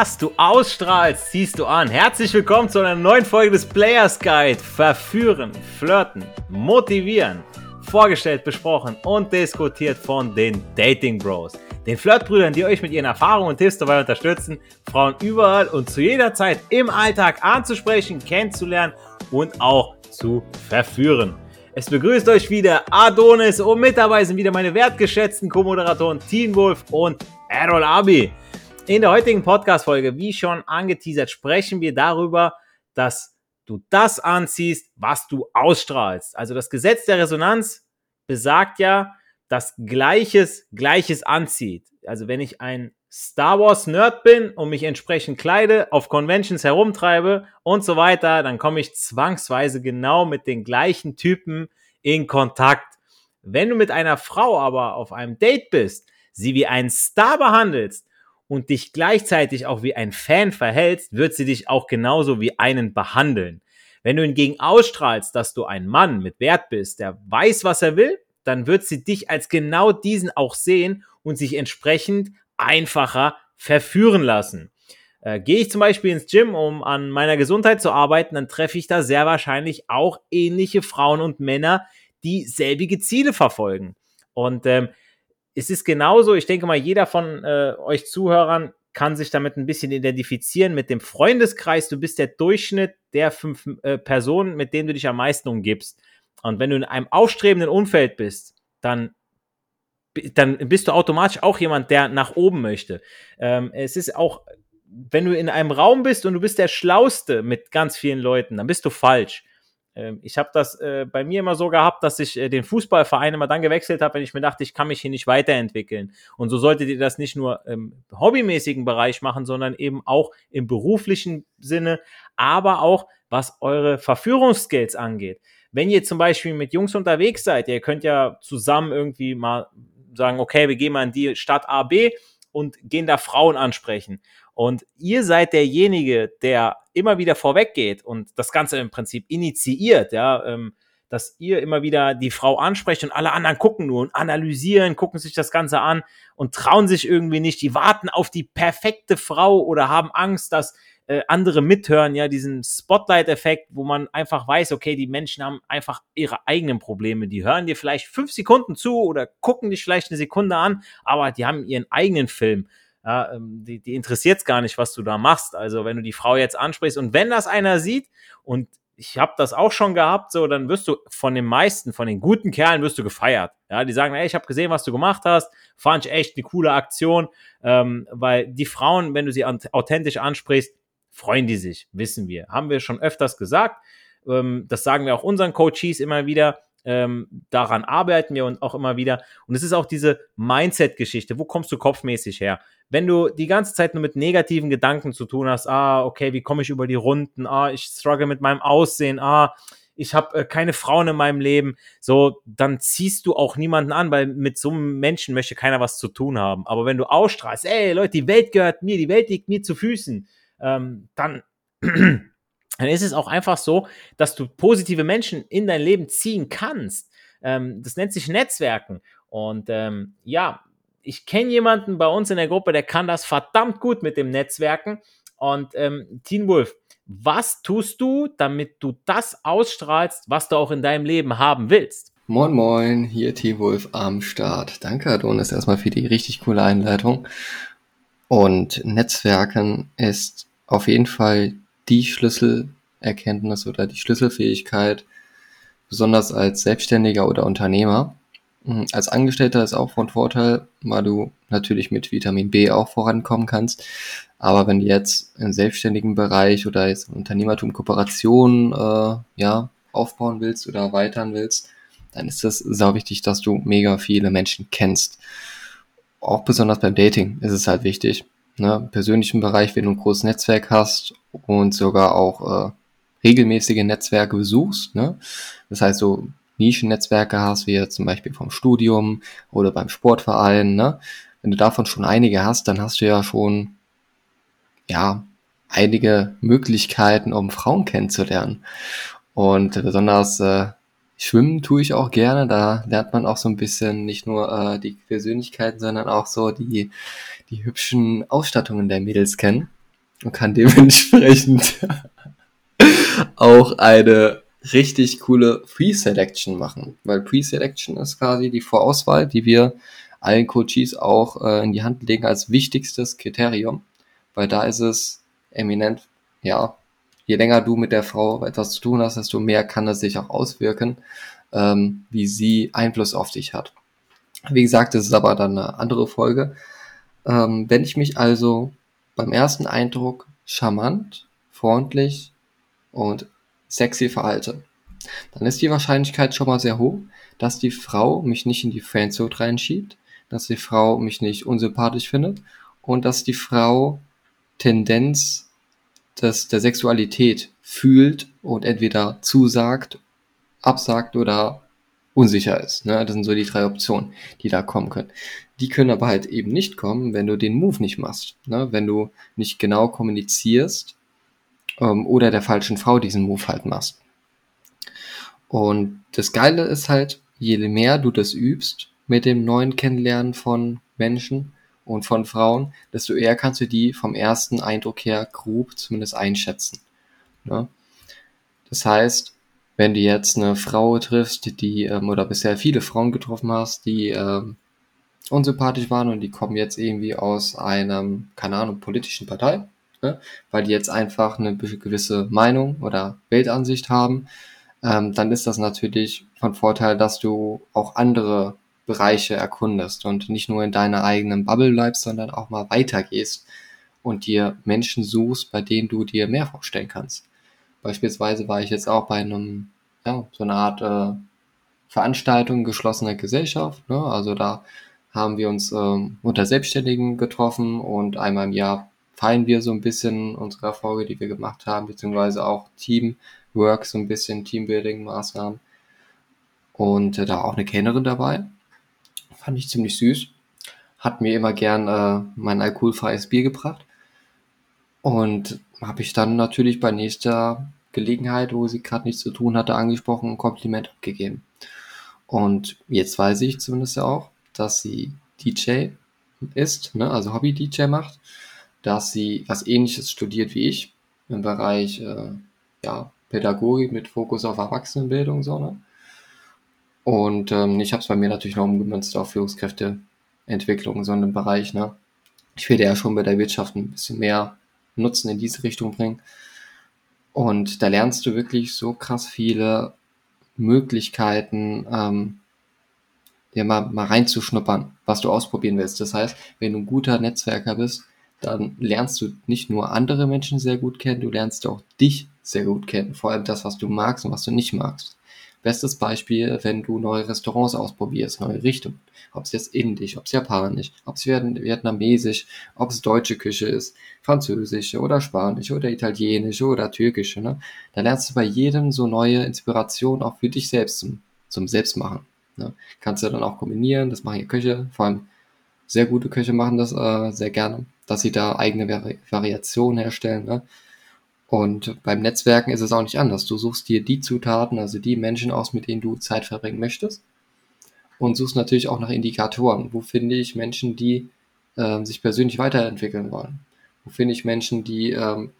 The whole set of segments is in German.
Was du ausstrahlst, ziehst du an. Herzlich willkommen zu einer neuen Folge des Players Guide. Verführen, flirten, motivieren. Vorgestellt, besprochen und diskutiert von den Dating Bros. Den Flirtbrüdern, die euch mit ihren Erfahrungen und Tipps dabei unterstützen, Frauen überall und zu jeder Zeit im Alltag anzusprechen, kennenzulernen und auch zu verführen. Es begrüßt euch wieder Adonis und mit dabei sind wieder meine wertgeschätzten Co-Moderatoren Teen Wolf und Errol Abi. In der heutigen Podcast-Folge, wie schon angeteasert, sprechen wir darüber, dass du das anziehst, was du ausstrahlst. Also das Gesetz der Resonanz besagt ja, dass Gleiches Gleiches anzieht. Also wenn ich ein Star Wars Nerd bin und mich entsprechend kleide, auf Conventions herumtreibe und so weiter, dann komme ich zwangsweise genau mit den gleichen Typen in Kontakt. Wenn du mit einer Frau aber auf einem Date bist, sie wie ein Star behandelst und dich gleichzeitig auch wie ein Fan verhältst, wird sie dich auch genauso wie einen behandeln. Wenn du hingegen ausstrahlst, dass du ein Mann mit Wert bist, der weiß, was er will, dann wird sie dich als genau diesen auch sehen und sich entsprechend einfacher verführen lassen. Äh, Gehe ich zum Beispiel ins Gym, um an meiner Gesundheit zu arbeiten, dann treffe ich da sehr wahrscheinlich auch ähnliche Frauen und Männer, die selbige Ziele verfolgen. Und ähm, es ist genauso, ich denke mal, jeder von äh, euch Zuhörern kann sich damit ein bisschen identifizieren mit dem Freundeskreis. Du bist der Durchschnitt der fünf äh, Personen, mit denen du dich am meisten umgibst. Und wenn du in einem aufstrebenden Umfeld bist, dann, dann bist du automatisch auch jemand, der nach oben möchte. Ähm, es ist auch, wenn du in einem Raum bist und du bist der Schlauste mit ganz vielen Leuten, dann bist du falsch. Ähm, ich habe das äh, bei mir immer so gehabt, dass ich äh, den Fußballverein immer dann gewechselt habe, wenn ich mir dachte, ich kann mich hier nicht weiterentwickeln. Und so solltet ihr das nicht nur im hobbymäßigen Bereich machen, sondern eben auch im beruflichen Sinne, aber auch was eure Verführungsskills angeht. Wenn ihr zum Beispiel mit Jungs unterwegs seid, ihr könnt ja zusammen irgendwie mal sagen, okay, wir gehen mal in die Stadt A, B und gehen da Frauen ansprechen. Und ihr seid derjenige, der immer wieder vorweggeht und das Ganze im Prinzip initiiert, ja, ähm, dass ihr immer wieder die Frau ansprecht und alle anderen gucken nur und analysieren, gucken sich das Ganze an und trauen sich irgendwie nicht. Die warten auf die perfekte Frau oder haben Angst, dass äh, andere mithören, ja, diesen Spotlight-Effekt, wo man einfach weiß, okay, die Menschen haben einfach ihre eigenen Probleme. Die hören dir vielleicht fünf Sekunden zu oder gucken dich vielleicht eine Sekunde an, aber die haben ihren eigenen Film. Ja, ähm, die, die interessiert es gar nicht, was du da machst. Also wenn du die Frau jetzt ansprichst und wenn das einer sieht und ich habe das auch schon gehabt, so dann wirst du von den meisten, von den guten Kerlen wirst du gefeiert. Ja, die sagen, ey, ich habe gesehen, was du gemacht hast, fand ich echt eine coole Aktion, ähm, weil die Frauen, wenn du sie authentisch ansprichst, freuen die sich, wissen wir. Haben wir schon öfters gesagt. Ähm, das sagen wir auch unseren Coaches immer wieder. Ähm, daran arbeiten wir und auch immer wieder. Und es ist auch diese Mindset-Geschichte. Wo kommst du kopfmäßig her? wenn du die ganze Zeit nur mit negativen Gedanken zu tun hast, ah, okay, wie komme ich über die Runden, ah, ich struggle mit meinem Aussehen, ah, ich habe äh, keine Frauen in meinem Leben, so, dann ziehst du auch niemanden an, weil mit so einem Menschen möchte keiner was zu tun haben. Aber wenn du ausstrahlst, ey, Leute, die Welt gehört mir, die Welt liegt mir zu Füßen, ähm, dann, dann ist es auch einfach so, dass du positive Menschen in dein Leben ziehen kannst. Ähm, das nennt sich Netzwerken. Und ähm, ja, ich kenne jemanden bei uns in der Gruppe, der kann das verdammt gut mit dem Netzwerken. Und ähm, Teen Wolf, was tust du, damit du das ausstrahlst, was du auch in deinem Leben haben willst? Moin Moin, hier Teen Wolf am Start. Danke Adonis erstmal für die richtig coole Einleitung. Und Netzwerken ist auf jeden Fall die Schlüsselerkenntnis oder die Schlüsselfähigkeit, besonders als Selbstständiger oder Unternehmer, Mhm, als Angestellter ist auch von Vorteil, weil du natürlich mit Vitamin B auch vorankommen kannst. Aber wenn du jetzt im selbstständigen Bereich oder jetzt im Unternehmertum Kooperation äh, ja, aufbauen willst oder erweitern willst, dann ist es sau wichtig, dass du mega viele Menschen kennst. Auch besonders beim Dating ist es halt wichtig. Ne? Persönlichen Bereich, wenn du ein großes Netzwerk hast und sogar auch äh, regelmäßige Netzwerke besuchst. Ne? Das heißt, so Nischennetzwerke hast, wie zum Beispiel vom Studium oder beim Sportverein, ne? Wenn du davon schon einige hast, dann hast du ja schon, ja, einige Möglichkeiten, um Frauen kennenzulernen. Und besonders äh, Schwimmen tue ich auch gerne. Da lernt man auch so ein bisschen nicht nur äh, die Persönlichkeiten, sondern auch so die, die hübschen Ausstattungen der Mädels kennen. und kann dementsprechend auch eine richtig coole Pre-Selection machen. Weil Pre-Selection ist quasi die Vorauswahl, die wir allen Coaches auch äh, in die Hand legen als wichtigstes Kriterium. Weil da ist es eminent, ja, je länger du mit der Frau etwas zu tun hast, desto mehr kann es sich auch auswirken, ähm, wie sie Einfluss auf dich hat. Wie gesagt, das ist aber dann eine andere Folge. Ähm, wenn ich mich also beim ersten Eindruck charmant, freundlich und sexy verhalte, dann ist die Wahrscheinlichkeit schon mal sehr hoch, dass die Frau mich nicht in die Friendzone reinschiebt, dass die Frau mich nicht unsympathisch findet und dass die Frau Tendenz des, der Sexualität fühlt und entweder zusagt, absagt oder unsicher ist. Ne? Das sind so die drei Optionen, die da kommen können. Die können aber halt eben nicht kommen, wenn du den Move nicht machst. Ne? Wenn du nicht genau kommunizierst ähm, oder der falschen Frau diesen Move halt machst. Und das Geile ist halt, je mehr du das übst mit dem neuen Kennenlernen von Menschen und von Frauen, desto eher kannst du die vom ersten Eindruck her grob zumindest einschätzen. Ne? Das heißt, wenn du jetzt eine Frau triffst, die, ähm, oder bisher viele Frauen getroffen hast, die ähm, unsympathisch waren und die kommen jetzt irgendwie aus einem, keine Ahnung, politischen Partei, ne? weil die jetzt einfach eine gewisse Meinung oder Weltansicht haben, ähm, dann ist das natürlich von Vorteil, dass du auch andere Bereiche erkundest und nicht nur in deiner eigenen Bubble bleibst, sondern auch mal weitergehst und dir Menschen suchst, bei denen du dir mehr vorstellen kannst. Beispielsweise war ich jetzt auch bei einem, ja, so einer Art äh, Veranstaltung geschlossener Gesellschaft. Ne? Also da haben wir uns ähm, unter Selbstständigen getroffen und einmal im Jahr feiern wir so ein bisschen unsere Erfolge, die wir gemacht haben, beziehungsweise auch Teamwork, so ein bisschen Teambuilding-Maßnahmen. Und äh, da auch eine Kennerin dabei. Fand ich ziemlich süß. Hat mir immer gern äh, mein alkoholfreies Bier gebracht. Und habe ich dann natürlich bei nächster Gelegenheit, wo sie gerade nichts zu tun hatte, angesprochen, ein Kompliment abgegeben. Und jetzt weiß ich zumindest auch, dass sie DJ ist, ne, also Hobby-DJ macht, dass sie was ähnliches studiert wie ich im Bereich äh, ja, Pädagogik mit Fokus auf Erwachsenenbildung. So, ne? Und ähm, ich habe es bei mir natürlich noch umgemünzt auf Führungskräfteentwicklung, so einem Bereich. Ne? Ich will ja schon bei der Wirtschaft ein bisschen mehr Nutzen in diese Richtung bringen. Und da lernst du wirklich so krass viele Möglichkeiten, ähm, ja, mal, mal reinzuschnuppern, was du ausprobieren willst. Das heißt, wenn du ein guter Netzwerker bist, dann lernst du nicht nur andere Menschen sehr gut kennen, du lernst auch dich sehr gut kennen. Vor allem das, was du magst und was du nicht magst. Bestes Beispiel, wenn du neue Restaurants ausprobierst, neue Richtungen. Ob es jetzt indisch, ob es japanisch, ob es vietnamesisch, ob es deutsche Küche ist, französische oder spanische oder italienische oder türkische. Ne? Da lernst du bei jedem so neue Inspiration auch für dich selbst zum, zum Selbstmachen. Ne? Kannst du dann auch kombinieren, das machen ja Köche, vor allem sehr gute Köche machen das äh, sehr gerne, dass sie da eigene Vari Variationen herstellen. Ne? Und beim Netzwerken ist es auch nicht anders. Du suchst dir die Zutaten, also die Menschen aus, mit denen du Zeit verbringen möchtest. Und suchst natürlich auch nach Indikatoren. Wo finde ich Menschen, die äh, sich persönlich weiterentwickeln wollen? Wo finde ich Menschen, die ähm,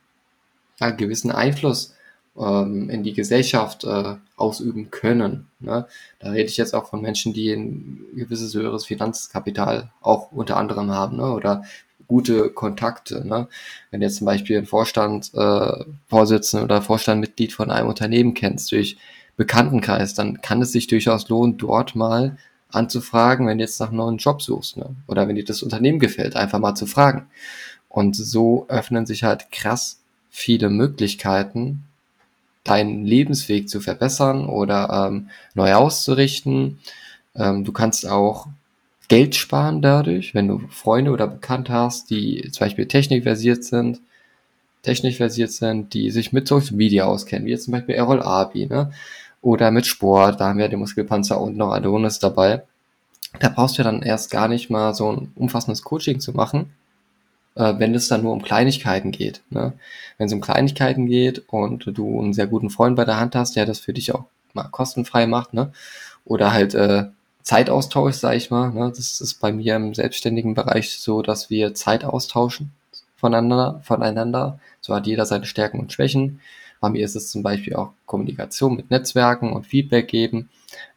einen gewissen Einfluss ähm, in die Gesellschaft äh, ausüben können? Ne? Da rede ich jetzt auch von Menschen, die ein gewisses höheres Finanzkapital auch unter anderem haben ne? oder gute Kontakte. Ne? Wenn du jetzt zum Beispiel einen Vorstand, äh, Vorsitzenden oder Vorstandmitglied von einem Unternehmen kennst durch Bekanntenkreis, dann kann es sich durchaus lohnen, dort mal anzufragen, wenn du jetzt nach einem neuen Job suchst. Ne? Oder wenn dir das Unternehmen gefällt, einfach mal zu fragen. Und so öffnen sich halt krass viele Möglichkeiten, deinen Lebensweg zu verbessern oder ähm, neu auszurichten. Ähm, du kannst auch Geld sparen dadurch, wenn du Freunde oder Bekannte hast, die zum Beispiel technikversiert sind, technisch versiert sind, die sich mit Social Media auskennen, wie jetzt zum Beispiel Errol Abi, ne? Oder mit Sport, da haben wir den Muskelpanzer und noch Adonis dabei. Da brauchst du dann erst gar nicht mal so ein umfassendes Coaching zu machen, äh, wenn es dann nur um Kleinigkeiten geht. Ne? Wenn es um Kleinigkeiten geht und du einen sehr guten Freund bei der Hand hast, der das für dich auch mal kostenfrei macht, ne? Oder halt äh, Zeitaustausch, sag ich mal. Ne? Das ist bei mir im selbstständigen Bereich so, dass wir Zeit austauschen voneinander, voneinander. So hat jeder seine Stärken und Schwächen. Bei mir ist es zum Beispiel auch Kommunikation mit Netzwerken und Feedback geben.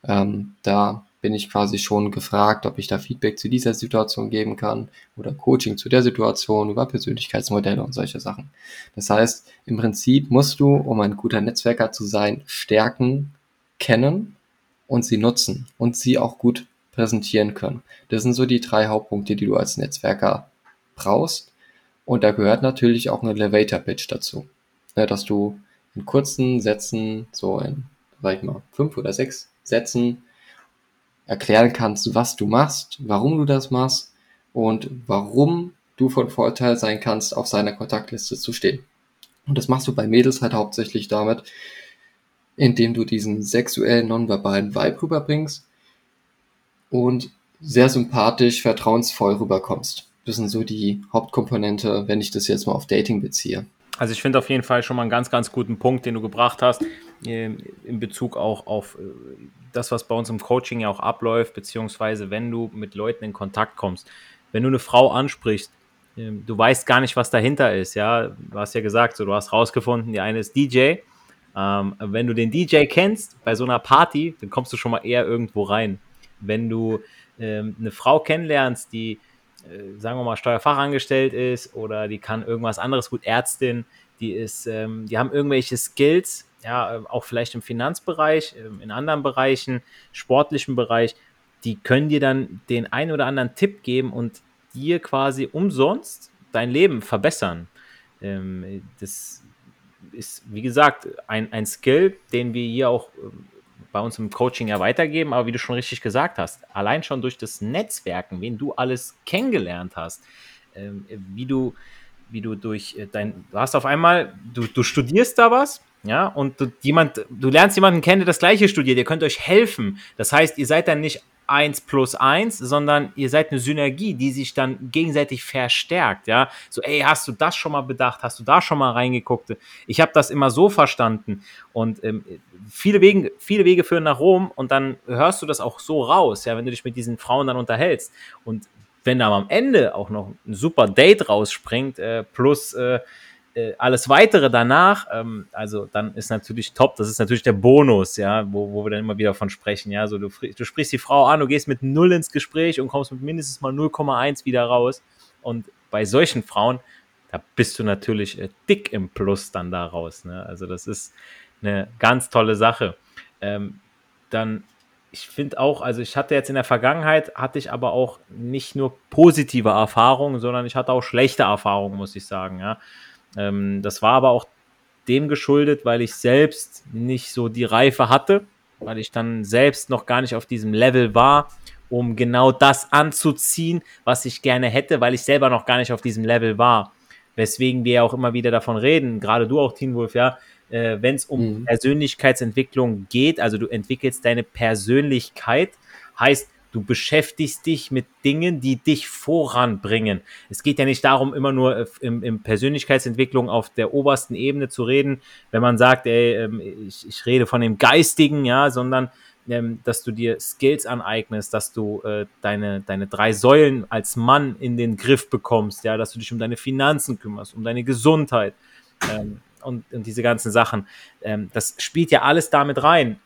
Ähm, da bin ich quasi schon gefragt, ob ich da Feedback zu dieser Situation geben kann oder Coaching zu der Situation über Persönlichkeitsmodelle und solche Sachen. Das heißt, im Prinzip musst du, um ein guter Netzwerker zu sein, Stärken kennen und sie nutzen und sie auch gut präsentieren können. Das sind so die drei Hauptpunkte, die du als Netzwerker brauchst. Und da gehört natürlich auch ein Elevator Pitch dazu. Ja, dass du in kurzen Sätzen, so in, sag ich mal, fünf oder sechs Sätzen erklären kannst, was du machst, warum du das machst und warum du von Vorteil sein kannst, auf seiner Kontaktliste zu stehen. Und das machst du bei Mädels halt hauptsächlich damit, indem du diesen sexuellen, nonverbalen Vibe rüberbringst und sehr sympathisch, vertrauensvoll rüberkommst. Das sind so die Hauptkomponente, wenn ich das jetzt mal auf Dating beziehe. Also ich finde auf jeden Fall schon mal einen ganz, ganz guten Punkt, den du gebracht hast, ähm, in Bezug auch auf äh, das, was bei uns im Coaching ja auch abläuft, beziehungsweise wenn du mit Leuten in Kontakt kommst. Wenn du eine Frau ansprichst, ähm, du weißt gar nicht, was dahinter ist, ja. Du hast ja gesagt, so, du hast rausgefunden, die eine ist DJ. Ähm, wenn du den DJ kennst bei so einer Party, dann kommst du schon mal eher irgendwo rein. Wenn du ähm, eine Frau kennenlernst, die äh, sagen wir mal, Steuerfachangestellt ist oder die kann irgendwas anderes gut, Ärztin, die ist, ähm, die haben irgendwelche Skills, ja, ähm, auch vielleicht im Finanzbereich, ähm, in anderen Bereichen, sportlichen Bereich, die können dir dann den einen oder anderen Tipp geben und dir quasi umsonst dein Leben verbessern. Ähm, das ist, wie gesagt, ein, ein Skill, den wir hier auch ähm, bei uns im Coaching ja weitergeben, aber wie du schon richtig gesagt hast, allein schon durch das Netzwerken, wen du alles kennengelernt hast, ähm, wie du, wie du durch äh, dein, du hast auf einmal, du, du studierst da was, ja, und du, jemand, du lernst jemanden kennen, der das gleiche studiert, ihr könnt euch helfen. Das heißt, ihr seid dann nicht 1 plus 1, sondern ihr seid eine Synergie, die sich dann gegenseitig verstärkt, ja. So, ey, hast du das schon mal bedacht? Hast du da schon mal reingeguckt? Ich habe das immer so verstanden und ähm, viele, Wege, viele Wege führen nach Rom und dann hörst du das auch so raus, ja, wenn du dich mit diesen Frauen dann unterhältst und wenn da am Ende auch noch ein super Date rausspringt, äh, plus äh, äh, alles weitere danach, ähm, also dann ist natürlich top, das ist natürlich der Bonus, ja, wo, wo wir dann immer wieder von sprechen, ja, so du, du sprichst die Frau an, du gehst mit null ins Gespräch und kommst mit mindestens mal 0,1 wieder raus und bei solchen Frauen, da bist du natürlich äh, dick im Plus dann da raus, ne? also das ist eine ganz tolle Sache. Ähm, dann ich finde auch, also ich hatte jetzt in der Vergangenheit, hatte ich aber auch nicht nur positive Erfahrungen, sondern ich hatte auch schlechte Erfahrungen, muss ich sagen, ja. Ähm, das war aber auch dem geschuldet, weil ich selbst nicht so die Reife hatte, weil ich dann selbst noch gar nicht auf diesem Level war, um genau das anzuziehen, was ich gerne hätte, weil ich selber noch gar nicht auf diesem Level war. Weswegen wir ja auch immer wieder davon reden, gerade du auch, Teen Wolf, ja, äh, wenn es um mhm. Persönlichkeitsentwicklung geht, also du entwickelst deine Persönlichkeit, heißt, Du beschäftigst dich mit Dingen, die dich voranbringen. Es geht ja nicht darum, immer nur äh, im, im Persönlichkeitsentwicklung auf der obersten Ebene zu reden, wenn man sagt, ey, ähm, ich, ich rede von dem Geistigen, ja, sondern ähm, dass du dir Skills aneignest, dass du äh, deine, deine drei Säulen als Mann in den Griff bekommst, ja, dass du dich um deine Finanzen kümmerst, um deine Gesundheit ähm, und, und diese ganzen Sachen. Ähm, das spielt ja alles damit rein.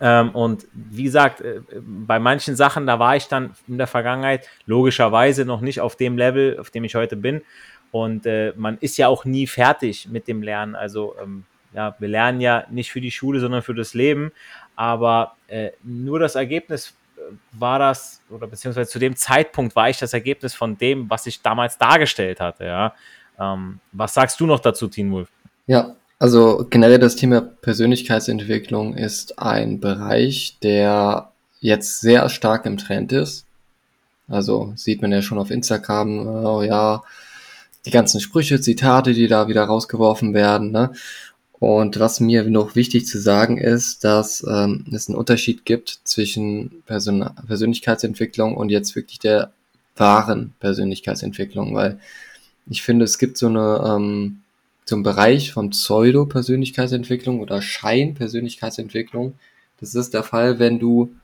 Ähm, und wie gesagt, äh, bei manchen Sachen, da war ich dann in der Vergangenheit logischerweise noch nicht auf dem Level, auf dem ich heute bin. Und äh, man ist ja auch nie fertig mit dem Lernen. Also ähm, ja, wir lernen ja nicht für die Schule, sondern für das Leben. Aber äh, nur das Ergebnis äh, war das, oder beziehungsweise zu dem Zeitpunkt war ich das Ergebnis von dem, was ich damals dargestellt hatte. Ja. Ähm, was sagst du noch dazu, Teen Wolf? Ja, also generell das Thema Persönlichkeitsentwicklung ist ein Bereich, der jetzt sehr stark im Trend ist. Also sieht man ja schon auf Instagram, oh ja, die ganzen Sprüche, Zitate, die da wieder rausgeworfen werden. Ne? Und was mir noch wichtig zu sagen ist, dass ähm, es einen Unterschied gibt zwischen Persön Persönlichkeitsentwicklung und jetzt wirklich der wahren Persönlichkeitsentwicklung, weil ich finde, es gibt so eine ähm, zum Bereich von Pseudo-Persönlichkeitsentwicklung oder Schein-Persönlichkeitsentwicklung. Das ist der Fall, wenn du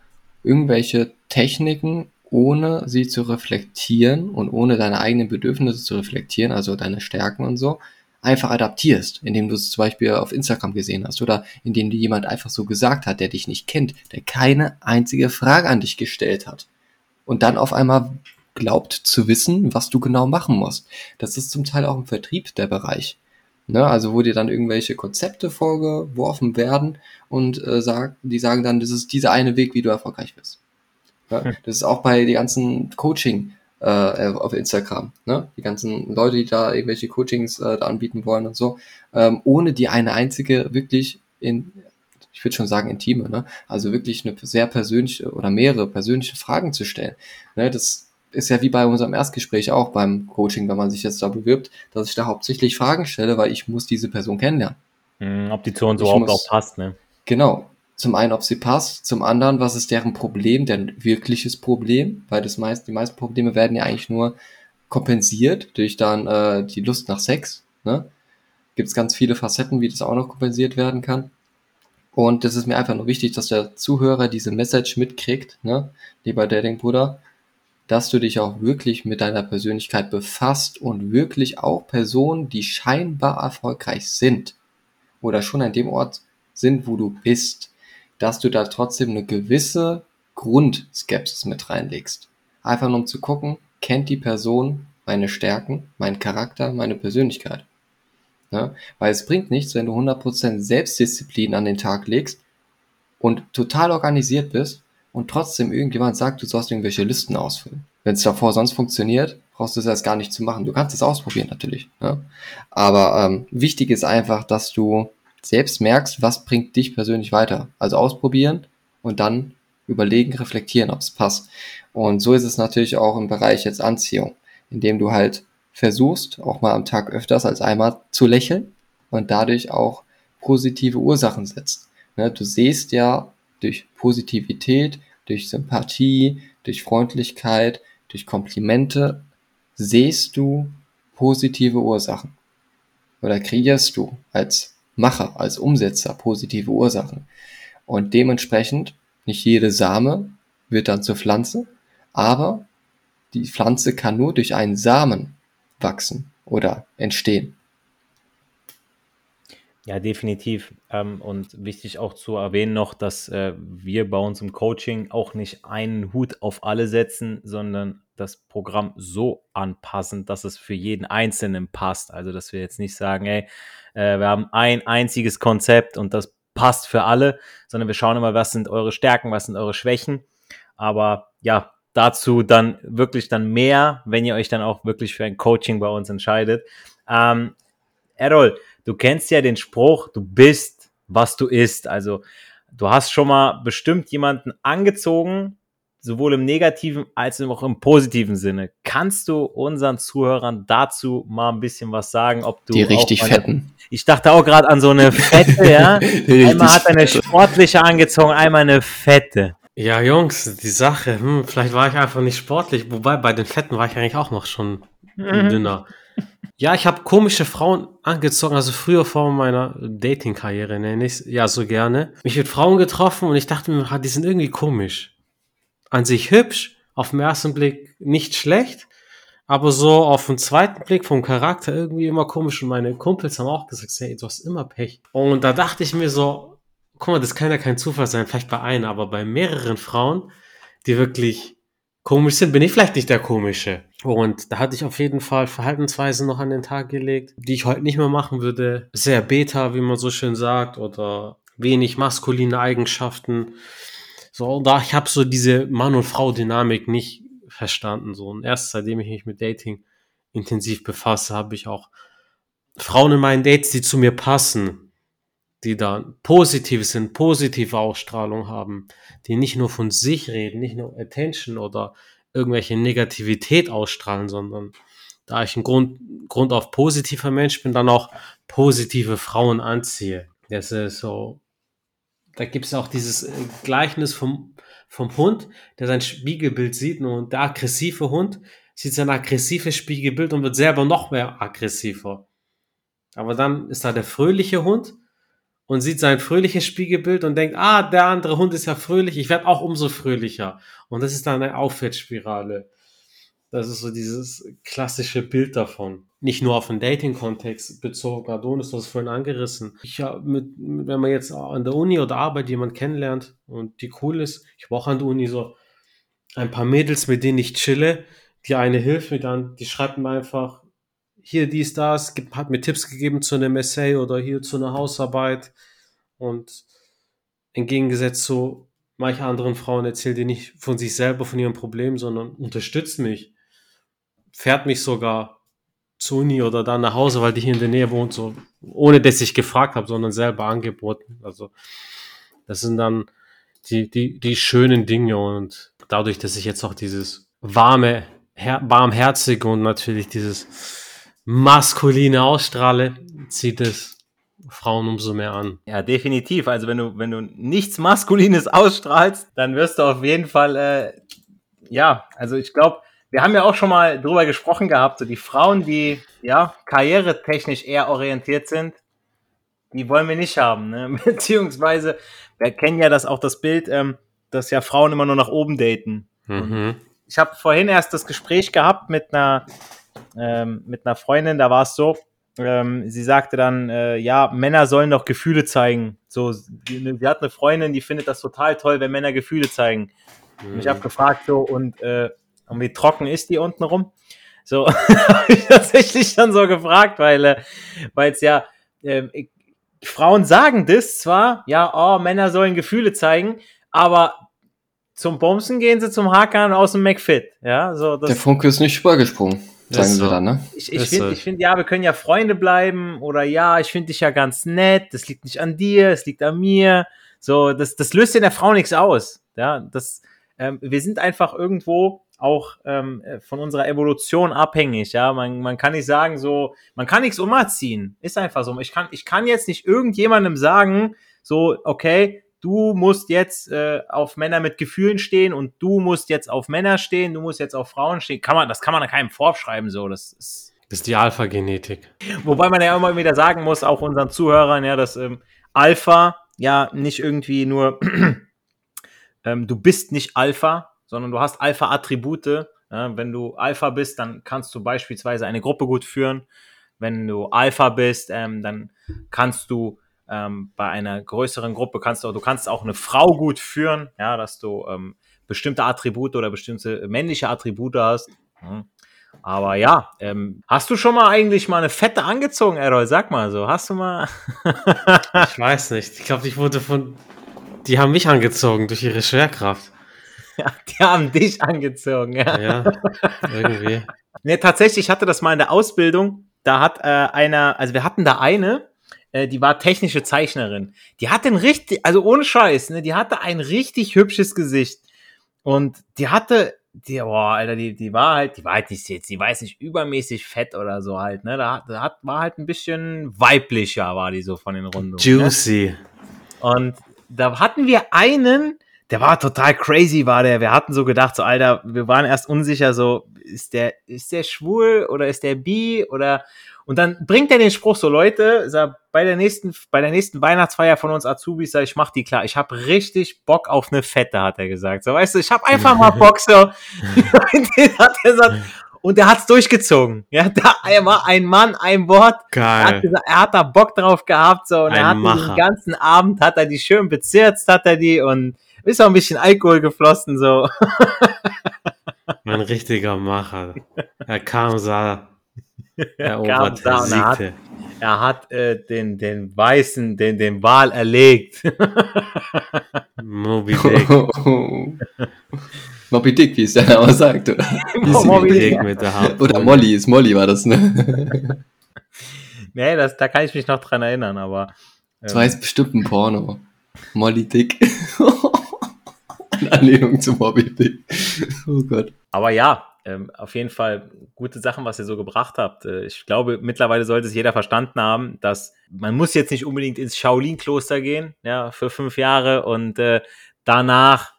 irgendwelche Techniken ohne sie zu reflektieren und ohne deine eigenen Bedürfnisse zu reflektieren, also deine Stärken und so, einfach adaptierst, indem du es zum Beispiel auf Instagram gesehen hast oder indem dir jemand einfach so gesagt hat, der dich nicht kennt, der keine einzige Frage an dich gestellt hat und dann auf einmal glaubt zu wissen, was du genau machen musst. Das ist zum Teil auch im Vertrieb der Bereich. Ne, also wo dir dann irgendwelche Konzepte vorgeworfen werden und äh, sagt, die sagen dann, das ist dieser eine Weg, wie du erfolgreich bist. Ja, hm. Das ist auch bei den ganzen Coaching äh, auf Instagram. Ne? Die ganzen Leute, die da irgendwelche Coachings äh, da anbieten wollen und so, ähm, ohne die eine einzige wirklich in, ich würde schon sagen intime, ne? also wirklich eine sehr persönliche oder mehrere persönliche Fragen zu stellen. Ne? Das ist ja wie bei unserem Erstgespräch auch beim Coaching, wenn man sich jetzt da bewirbt, dass ich da hauptsächlich Fragen stelle, weil ich muss diese Person kennenlernen. Mhm, ob die zu uns überhaupt auch passt, ne? Genau. Zum einen, ob sie passt, zum anderen, was ist deren Problem, deren wirkliches Problem, weil das meist, die meisten Probleme werden ja eigentlich nur kompensiert durch dann äh, die Lust nach Sex. Ne? Gibt es ganz viele Facetten, wie das auch noch kompensiert werden kann. Und das ist mir einfach nur wichtig, dass der Zuhörer diese Message mitkriegt, ne? lieber Dating-Bruder, dass du dich auch wirklich mit deiner Persönlichkeit befasst und wirklich auch Personen, die scheinbar erfolgreich sind oder schon an dem Ort sind, wo du bist, dass du da trotzdem eine gewisse Grundskepsis mit reinlegst. Einfach nur um zu gucken, kennt die Person meine Stärken, meinen Charakter, meine Persönlichkeit. Ja? Weil es bringt nichts, wenn du 100% Selbstdisziplin an den Tag legst und total organisiert bist und trotzdem irgendjemand sagt, du sollst irgendwelche Listen ausfüllen. Wenn es davor sonst funktioniert, brauchst du es erst gar nicht zu machen. Du kannst es ausprobieren natürlich. Ja? Aber ähm, wichtig ist einfach, dass du selbst merkst, was bringt dich persönlich weiter. Also ausprobieren und dann überlegen, reflektieren, ob es passt. Und so ist es natürlich auch im Bereich jetzt Anziehung, indem du halt versuchst, auch mal am Tag öfters als einmal zu lächeln und dadurch auch positive Ursachen setzt. Ne, du siehst ja durch Positivität, durch Sympathie, durch Freundlichkeit, durch Komplimente, siehst du positive Ursachen oder kreierst du als Macher, als Umsetzer positive Ursachen. Und dementsprechend, nicht jede Same wird dann zur Pflanze, aber die Pflanze kann nur durch einen Samen wachsen oder entstehen. Ja, definitiv. Ähm, und wichtig auch zu erwähnen noch, dass äh, wir bei uns im Coaching auch nicht einen Hut auf alle setzen, sondern das Programm so anpassen, dass es für jeden Einzelnen passt. Also, dass wir jetzt nicht sagen, ey, äh, wir haben ein einziges Konzept und das passt für alle, sondern wir schauen immer, was sind eure Stärken, was sind eure Schwächen. Aber ja, dazu dann wirklich dann mehr, wenn ihr euch dann auch wirklich für ein Coaching bei uns entscheidet. Ähm, Errol, du kennst ja den Spruch, du bist, was du isst. Also du hast schon mal bestimmt jemanden angezogen, sowohl im negativen als auch im positiven Sinne. Kannst du unseren Zuhörern dazu mal ein bisschen was sagen, ob du die richtig eine, fetten. Ich dachte auch gerade an so eine fette, ja. einmal hat eine sportliche angezogen, einmal eine fette. Ja, Jungs, die Sache, hm, vielleicht war ich einfach nicht sportlich, wobei bei den Fetten war ich eigentlich auch noch schon mhm. dünner. Ja, ich habe komische Frauen angezogen, also früher vor meiner Dating-Karriere nenne ich ja so gerne. Mich mit Frauen getroffen und ich dachte mir, die sind irgendwie komisch an sich hübsch, auf den ersten Blick nicht schlecht, aber so auf den zweiten Blick vom Charakter irgendwie immer komisch. Und meine Kumpels haben auch gesagt, hey, du hast immer Pech. Und da dachte ich mir so, guck mal, das kann ja kein Zufall sein, vielleicht bei einer, aber bei mehreren Frauen, die wirklich komisch sind, bin ich vielleicht nicht der Komische. Und da hatte ich auf jeden Fall Verhaltensweisen noch an den Tag gelegt, die ich heute nicht mehr machen würde. Sehr beta, wie man so schön sagt, oder wenig maskuline Eigenschaften. So, da ich habe so diese Mann- und Frau-Dynamik nicht verstanden. So. Und erst seitdem ich mich mit Dating intensiv befasse, habe ich auch Frauen in meinen Dates, die zu mir passen, die dann positiv sind, positive Ausstrahlung haben, die nicht nur von sich reden, nicht nur Attention oder irgendwelche Negativität ausstrahlen, sondern da ich ein Grund, Grund auf positiver Mensch bin, dann auch positive Frauen anziehe. Das ist so da gibt es auch dieses äh, Gleichnis vom, vom Hund, der sein Spiegelbild sieht und der aggressive Hund sieht sein aggressives Spiegelbild und wird selber noch mehr aggressiver. Aber dann ist da der fröhliche Hund und sieht sein fröhliches Spiegelbild und denkt, ah, der andere Hund ist ja fröhlich, ich werde auch umso fröhlicher. Und das ist dann eine Aufwärtsspirale. Das ist so dieses klassische Bild davon. Nicht nur auf den Dating-Kontext bezogen. Adonis, du hast es vorhin angerissen. Ich mit, wenn man jetzt an der Uni oder Arbeit jemanden kennenlernt und die cool ist, ich habe auch an der Uni so ein paar Mädels, mit denen ich chille, die eine hilft mir dann, die schreibt mir einfach, hier dies, das, hat mir Tipps gegeben zu einem Essay oder hier zu einer Hausarbeit. Und entgegengesetzt zu manchen anderen Frauen erzählt die nicht von sich selber, von ihrem Problem, sondern unterstützt mich. Fährt mich sogar zur Uni oder dann nach Hause, weil die hier in der Nähe wohnt, so, ohne dass ich gefragt habe, sondern selber angeboten. Also, das sind dann die, die, die schönen Dinge und dadurch, dass ich jetzt auch dieses warme, her warmherzige und natürlich dieses maskuline ausstrahle, zieht es Frauen umso mehr an. Ja, definitiv. Also wenn du, wenn du nichts Maskulines ausstrahlst, dann wirst du auf jeden Fall, äh, ja, also ich glaube, wir haben ja auch schon mal drüber gesprochen gehabt, so die Frauen, die ja karrieretechnisch eher orientiert sind, die wollen wir nicht haben. Ne? Beziehungsweise, wir kennen ja das auch das Bild, ähm, dass ja Frauen immer nur nach oben daten. Mhm. Ich habe vorhin erst das Gespräch gehabt mit einer ähm, mit einer Freundin, da war es so, ähm, sie sagte dann, äh, ja, Männer sollen doch Gefühle zeigen. So, sie, sie, hat eine Freundin, die findet das total toll, wenn Männer Gefühle zeigen. Mhm. Und ich habe gefragt so, und, äh, und wie trocken ist die unten rum? So, habe ich tatsächlich dann so gefragt, weil äh, es ja, äh, Frauen sagen das zwar, ja, oh, Männer sollen Gefühle zeigen, aber zum Bumsen gehen sie zum Hakan aus dem McFit. Ja, so, das, Der Funke ist nicht übergesprungen. Sagen sie dann, ne? Ich, ich finde, so. find, ja, wir können ja Freunde bleiben oder ja, ich finde dich ja ganz nett, das liegt nicht an dir, es liegt an mir. So, das, das löst in der Frau nichts aus. Ja, das, ähm, wir sind einfach irgendwo auch ähm, von unserer Evolution abhängig. Ja, man, man kann nicht sagen, so, man kann nichts umerziehen. Ist einfach so. Ich kann, ich kann jetzt nicht irgendjemandem sagen, so, okay, du musst jetzt äh, auf Männer mit Gefühlen stehen und du musst jetzt auf Männer stehen, du musst jetzt auf Frauen stehen. Kann man, das kann man keinem vorschreiben, so. Das ist, das ist die Alpha-Genetik. Wobei man ja immer wieder sagen muss, auch unseren Zuhörern, ja, dass ähm, Alpha ja nicht irgendwie nur, ähm, du bist nicht Alpha, sondern du hast Alpha-Attribute. Ja, wenn du Alpha bist, dann kannst du beispielsweise eine Gruppe gut führen. Wenn du Alpha bist, ähm, dann kannst du ähm, bei einer größeren Gruppe kannst du, du kannst auch eine Frau gut führen, ja, dass du ähm, bestimmte Attribute oder bestimmte männliche Attribute hast. Mhm. Aber ja, ähm, hast du schon mal eigentlich mal eine Fette angezogen, Errol? Sag mal so, hast du mal? ich weiß nicht. Ich glaube, ich wurde von. Die haben mich angezogen durch ihre Schwerkraft. Ja, die haben dich angezogen, ja. Ja, irgendwie. Nee, tatsächlich, ich hatte das mal in der Ausbildung. Da hat äh, einer, also wir hatten da eine, äh, die war technische Zeichnerin. Die hatte ein richtig, also ohne Scheiß, ne, die hatte ein richtig hübsches Gesicht. Und die hatte, die, boah, Alter, die, die war halt, die war halt nicht jetzt, die war jetzt nicht übermäßig fett oder so halt, ne, da, da hat, war halt ein bisschen weiblicher, war die so von den Rundungen. Ne? Juicy. Ne? Und da hatten wir einen, der war total crazy, war der. Wir hatten so gedacht, so Alter, wir waren erst unsicher, so ist der, ist der schwul oder ist der bi oder und dann bringt er den Spruch so, Leute, sag, bei der nächsten, bei der nächsten Weihnachtsfeier von uns Azubis, sag, ich mach die klar. Ich habe richtig Bock auf eine Fette, hat er gesagt. So, weißt du, ich habe einfach mal Bock so. hat er gesagt, und er hat's durchgezogen. Ja, da war ein Mann, ein Wort. Geil. Er hat, gesagt, er hat da Bock drauf gehabt so und ein er hat Macher. den ganzen Abend hat er die schön bezirzt, hat er die und ist auch ein bisschen Alkohol geflossen so. Ein richtiger Macher. Er kam, sah erobert, er. Er hat, er hat äh, den, den Weißen, den, den Wal erlegt. Moby Dick. Moby Dick, wie es der Name sagt, oder? Moby Dick mit der Haut. Oder Molly, ist Molly war das, ne? nee, das, da kann ich mich noch dran erinnern, aber. Das war jetzt bestimmt ein Porno. Molly Dick. In Anlehnung zu Moby Dick. Oh Gott. Aber ja, ähm, auf jeden Fall gute Sachen, was ihr so gebracht habt. Äh, ich glaube, mittlerweile sollte es jeder verstanden haben, dass man muss jetzt nicht unbedingt ins Shaolin-Kloster gehen, ja, für fünf Jahre und äh, danach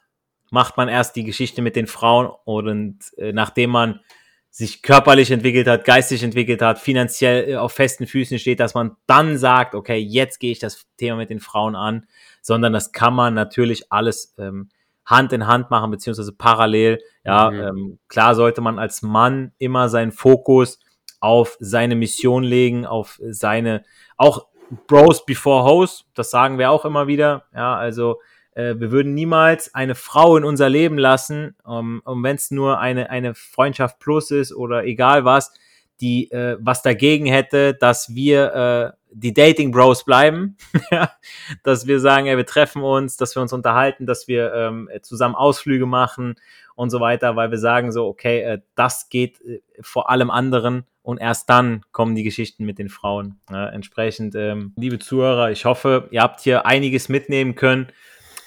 macht man erst die Geschichte mit den Frauen und äh, nachdem man sich körperlich entwickelt hat, geistig entwickelt hat, finanziell äh, auf festen Füßen steht, dass man dann sagt, okay, jetzt gehe ich das Thema mit den Frauen an, sondern das kann man natürlich alles ähm, Hand in Hand machen, beziehungsweise parallel. Ja, mhm. ähm, klar sollte man als Mann immer seinen Fokus auf seine Mission legen, auf seine, auch Bros before Hoes, das sagen wir auch immer wieder. Ja, also äh, wir würden niemals eine Frau in unser Leben lassen, um, um wenn es nur eine, eine Freundschaft plus ist oder egal was, die äh, was dagegen hätte, dass wir äh, die Dating Bros bleiben, dass wir sagen, ja, wir treffen uns, dass wir uns unterhalten, dass wir ähm, zusammen Ausflüge machen und so weiter, weil wir sagen so, okay, äh, das geht äh, vor allem anderen und erst dann kommen die Geschichten mit den Frauen. Ja, entsprechend, ähm, liebe Zuhörer, ich hoffe, ihr habt hier einiges mitnehmen können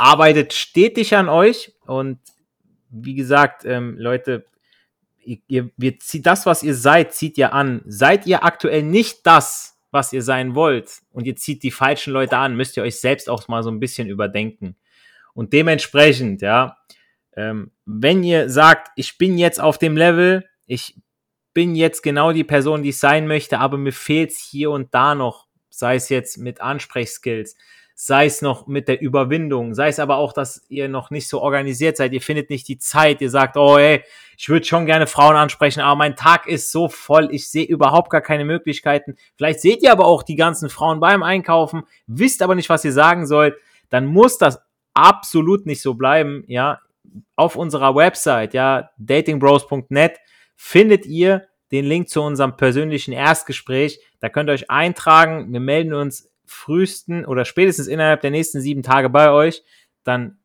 arbeitet stetig an euch und wie gesagt, ähm, Leute, ihr, ihr zieht das, was ihr seid, zieht ihr an. Seid ihr aktuell nicht das, was ihr sein wollt und ihr zieht die falschen Leute an, müsst ihr euch selbst auch mal so ein bisschen überdenken. Und dementsprechend, ja, ähm, wenn ihr sagt, ich bin jetzt auf dem Level, ich bin jetzt genau die Person, die ich sein möchte, aber mir fehlt hier und da noch, sei es jetzt mit Ansprechskills, sei es noch mit der Überwindung, sei es aber auch, dass ihr noch nicht so organisiert seid, ihr findet nicht die Zeit, ihr sagt, oh ey, ich würde schon gerne Frauen ansprechen, aber mein Tag ist so voll, ich sehe überhaupt gar keine Möglichkeiten. Vielleicht seht ihr aber auch die ganzen Frauen beim Einkaufen, wisst aber nicht, was ihr sagen sollt, dann muss das absolut nicht so bleiben, ja. Auf unserer Website, ja, datingbros.net findet ihr den Link zu unserem persönlichen Erstgespräch. Da könnt ihr euch eintragen. Wir melden uns frühesten oder spätestens innerhalb der nächsten sieben Tage bei euch. Dann,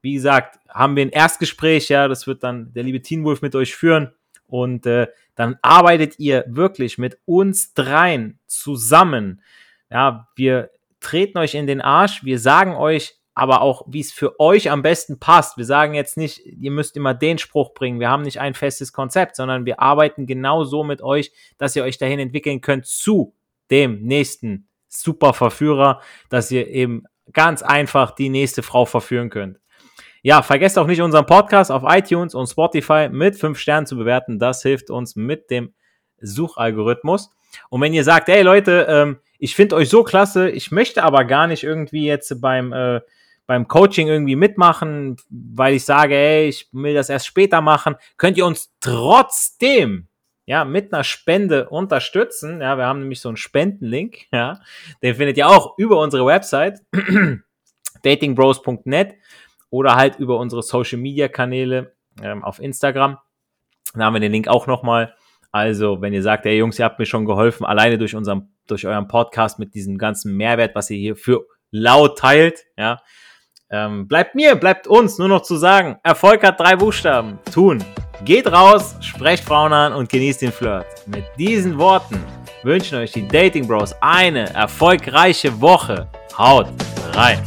wie gesagt, haben wir ein Erstgespräch, ja, das wird dann der liebe Teen Wolf mit euch führen. Und äh, dann arbeitet ihr wirklich mit uns dreien zusammen. Ja, wir treten euch in den Arsch, wir sagen euch aber auch, wie es für euch am besten passt. Wir sagen jetzt nicht, ihr müsst immer den Spruch bringen. Wir haben nicht ein festes Konzept, sondern wir arbeiten genau so mit euch, dass ihr euch dahin entwickeln könnt zu dem nächsten super Verführer, dass ihr eben ganz einfach die nächste Frau verführen könnt. Ja, vergesst auch nicht unseren Podcast auf iTunes und Spotify mit fünf Sternen zu bewerten. Das hilft uns mit dem Suchalgorithmus. Und wenn ihr sagt, hey Leute, ähm, ich finde euch so klasse, ich möchte aber gar nicht irgendwie jetzt beim, äh, beim Coaching irgendwie mitmachen, weil ich sage, hey, ich will das erst später machen, könnt ihr uns trotzdem ja, mit einer Spende unterstützen. Ja, wir haben nämlich so einen Spendenlink, ja. Den findet ihr auch über unsere Website datingbros.net oder halt über unsere Social Media Kanäle ähm, auf Instagram. Da haben wir den Link auch nochmal. Also, wenn ihr sagt, ey Jungs, ihr habt mir schon geholfen, alleine durch unseren, durch euren Podcast mit diesem ganzen Mehrwert, was ihr hier für laut teilt, ja, ähm, bleibt mir, bleibt uns nur noch zu sagen, Erfolg hat drei Buchstaben. Tun. Geht raus, sprecht Frauen an und genießt den Flirt. Mit diesen Worten wünschen euch die Dating Bros eine erfolgreiche Woche. Haut rein!